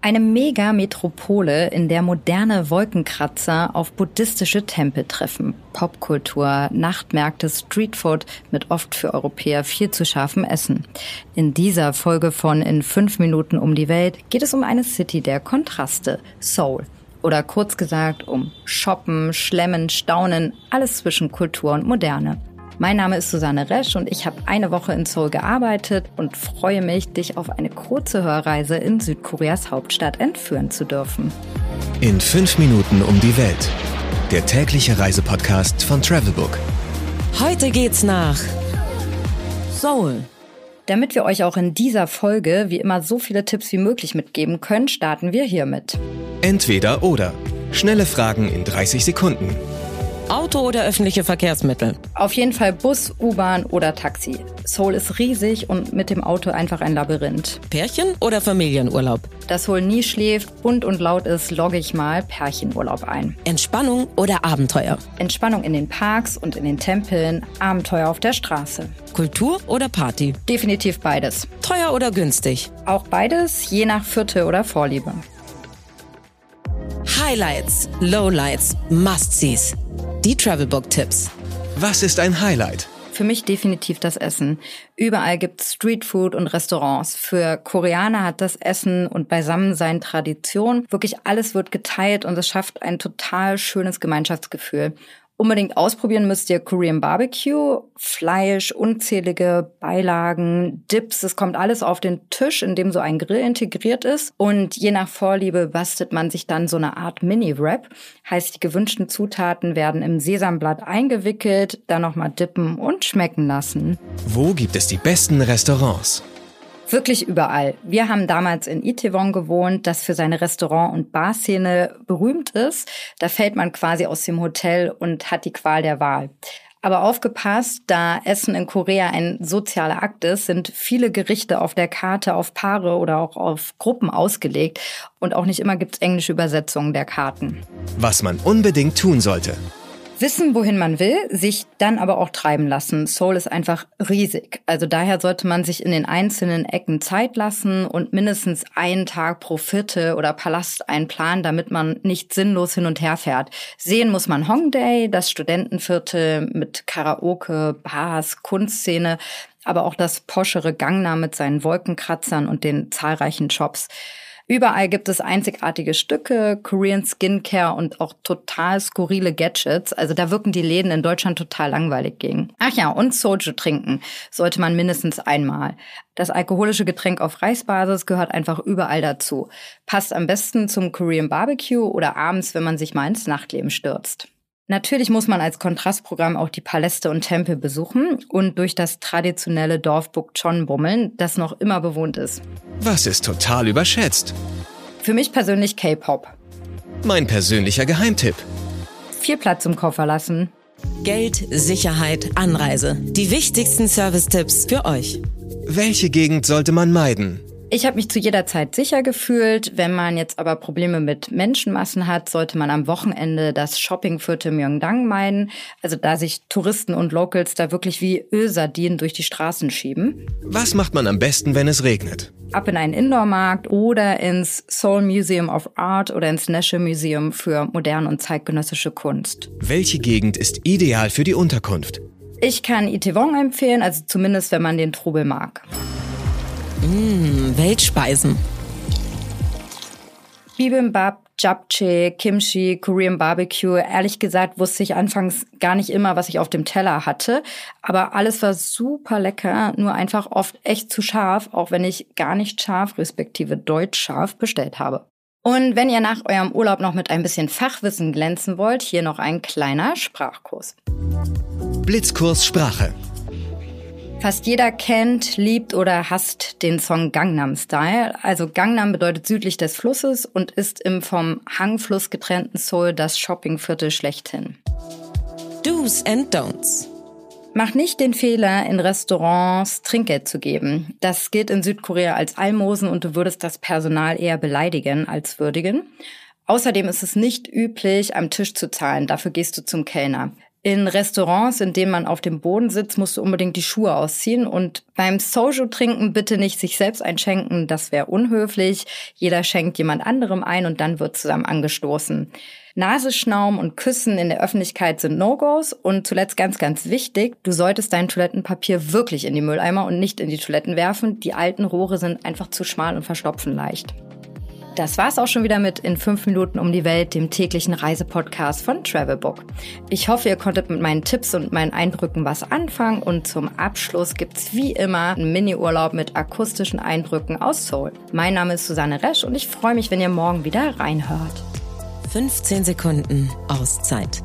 Eine Mega-Metropole, in der moderne Wolkenkratzer auf buddhistische Tempel treffen. Popkultur, Nachtmärkte, Streetfood mit oft für Europäer viel zu scharfem Essen. In dieser Folge von In fünf Minuten um die Welt geht es um eine City der Kontraste, Seoul. Oder kurz gesagt um Shoppen, Schlemmen, Staunen, alles zwischen Kultur und Moderne. Mein Name ist Susanne Resch und ich habe eine Woche in Seoul gearbeitet und freue mich, dich auf eine kurze Hörreise in Südkoreas Hauptstadt entführen zu dürfen. In fünf Minuten um die Welt. Der tägliche Reisepodcast von Travelbook. Heute geht's nach Seoul. Damit wir euch auch in dieser Folge wie immer so viele Tipps wie möglich mitgeben können, starten wir hiermit. Entweder oder. Schnelle Fragen in 30 Sekunden. Auto oder öffentliche Verkehrsmittel? Auf jeden Fall Bus, U-Bahn oder Taxi. Seoul ist riesig und mit dem Auto einfach ein Labyrinth. Pärchen oder Familienurlaub? Da Seoul nie schläft, bunt und laut ist, logge ich mal Pärchenurlaub ein. Entspannung oder Abenteuer? Entspannung in den Parks und in den Tempeln, Abenteuer auf der Straße. Kultur oder Party? Definitiv beides. Teuer oder günstig? Auch beides, je nach Viertel oder Vorliebe. Highlights, Lowlights, Must-Sees. Die Travelbook-Tipps. Was ist ein Highlight? Für mich definitiv das Essen. Überall gibt's Streetfood und Restaurants. Für Koreaner hat das Essen und Beisammensein Tradition. Wirklich alles wird geteilt und es schafft ein total schönes Gemeinschaftsgefühl. Unbedingt ausprobieren müsst ihr Korean Barbecue, Fleisch, unzählige Beilagen, Dips. Es kommt alles auf den Tisch, in dem so ein Grill integriert ist. Und je nach Vorliebe bastelt man sich dann so eine Art Mini-Wrap. Heißt, die gewünschten Zutaten werden im Sesamblatt eingewickelt, dann nochmal dippen und schmecken lassen. Wo gibt es die besten Restaurants? Wirklich überall. Wir haben damals in Itaewon gewohnt, das für seine Restaurant- und Barszene berühmt ist. Da fällt man quasi aus dem Hotel und hat die Qual der Wahl. Aber aufgepasst, da Essen in Korea ein sozialer Akt ist, sind viele Gerichte auf der Karte auf Paare oder auch auf Gruppen ausgelegt. Und auch nicht immer gibt's englische Übersetzungen der Karten. Was man unbedingt tun sollte. Wissen, wohin man will, sich dann aber auch treiben lassen. Seoul ist einfach riesig. Also daher sollte man sich in den einzelnen Ecken Zeit lassen und mindestens einen Tag pro Viertel oder Palast einplanen, damit man nicht sinnlos hin und her fährt. Sehen muss man Hongdae, das Studentenviertel mit Karaoke, Bars, Kunstszene, aber auch das poschere Gangnam mit seinen Wolkenkratzern und den zahlreichen Shops. Überall gibt es einzigartige Stücke, Korean Skincare und auch total skurrile Gadgets. Also da wirken die Läden in Deutschland total langweilig gegen. Ach ja, und Soju trinken sollte man mindestens einmal. Das alkoholische Getränk auf Reisbasis gehört einfach überall dazu. Passt am besten zum Korean Barbecue oder abends, wenn man sich mal ins Nachtleben stürzt. Natürlich muss man als Kontrastprogramm auch die Paläste und Tempel besuchen und durch das traditionelle Dorf Bukchon bummeln, das noch immer bewohnt ist. Was ist total überschätzt? Für mich persönlich K-Pop. Mein persönlicher Geheimtipp. Viel Platz im Koffer lassen. Geld, Sicherheit, Anreise. Die wichtigsten Service-Tipps für euch. Welche Gegend sollte man meiden? Ich habe mich zu jeder Zeit sicher gefühlt. Wenn man jetzt aber Probleme mit Menschenmassen hat, sollte man am Wochenende das Shoppingviertel Myeongdang meiden. Also da sich Touristen und Locals da wirklich wie Ölsardinen durch die Straßen schieben. Was macht man am besten, wenn es regnet? Ab in einen Indoor-Markt oder ins Seoul Museum of Art oder ins National Museum für moderne und zeitgenössische Kunst. Welche Gegend ist ideal für die Unterkunft? Ich kann Itaewon empfehlen, also zumindest wenn man den Trubel mag. Mmh, Weltspeisen. Bibimbap, Japchae, Kimchi, Korean Barbecue. Ehrlich gesagt wusste ich anfangs gar nicht immer, was ich auf dem Teller hatte. Aber alles war super lecker, nur einfach oft echt zu scharf, auch wenn ich gar nicht scharf, respektive deutsch scharf bestellt habe. Und wenn ihr nach eurem Urlaub noch mit ein bisschen Fachwissen glänzen wollt, hier noch ein kleiner Sprachkurs. Blitzkurs Sprache. Fast jeder kennt, liebt oder hasst den Song Gangnam Style. Also Gangnam bedeutet südlich des Flusses und ist im vom Hangfluss getrennten Seoul das Shoppingviertel schlechthin. Do's and Don'ts. Mach nicht den Fehler, in Restaurants Trinkgeld zu geben. Das gilt in Südkorea als Almosen und du würdest das Personal eher beleidigen als würdigen. Außerdem ist es nicht üblich, am Tisch zu zahlen. Dafür gehst du zum Kellner. In Restaurants, in denen man auf dem Boden sitzt, musst du unbedingt die Schuhe ausziehen. Und beim Soju-Trinken bitte nicht sich selbst einschenken, das wäre unhöflich. Jeder schenkt jemand anderem ein und dann wird zusammen angestoßen. Nasenschnaum und Küssen in der Öffentlichkeit sind No-Gos. Und zuletzt ganz, ganz wichtig, du solltest dein Toilettenpapier wirklich in die Mülleimer und nicht in die Toiletten werfen. Die alten Rohre sind einfach zu schmal und verstopfen leicht. Das war's auch schon wieder mit In 5 Minuten um die Welt, dem täglichen Reisepodcast von Travelbook. Ich hoffe, ihr konntet mit meinen Tipps und meinen Eindrücken was anfangen und zum Abschluss gibt's wie immer einen Mini-Urlaub mit akustischen Eindrücken aus Seoul. Mein Name ist Susanne Resch und ich freue mich, wenn ihr morgen wieder reinhört. 15 Sekunden Auszeit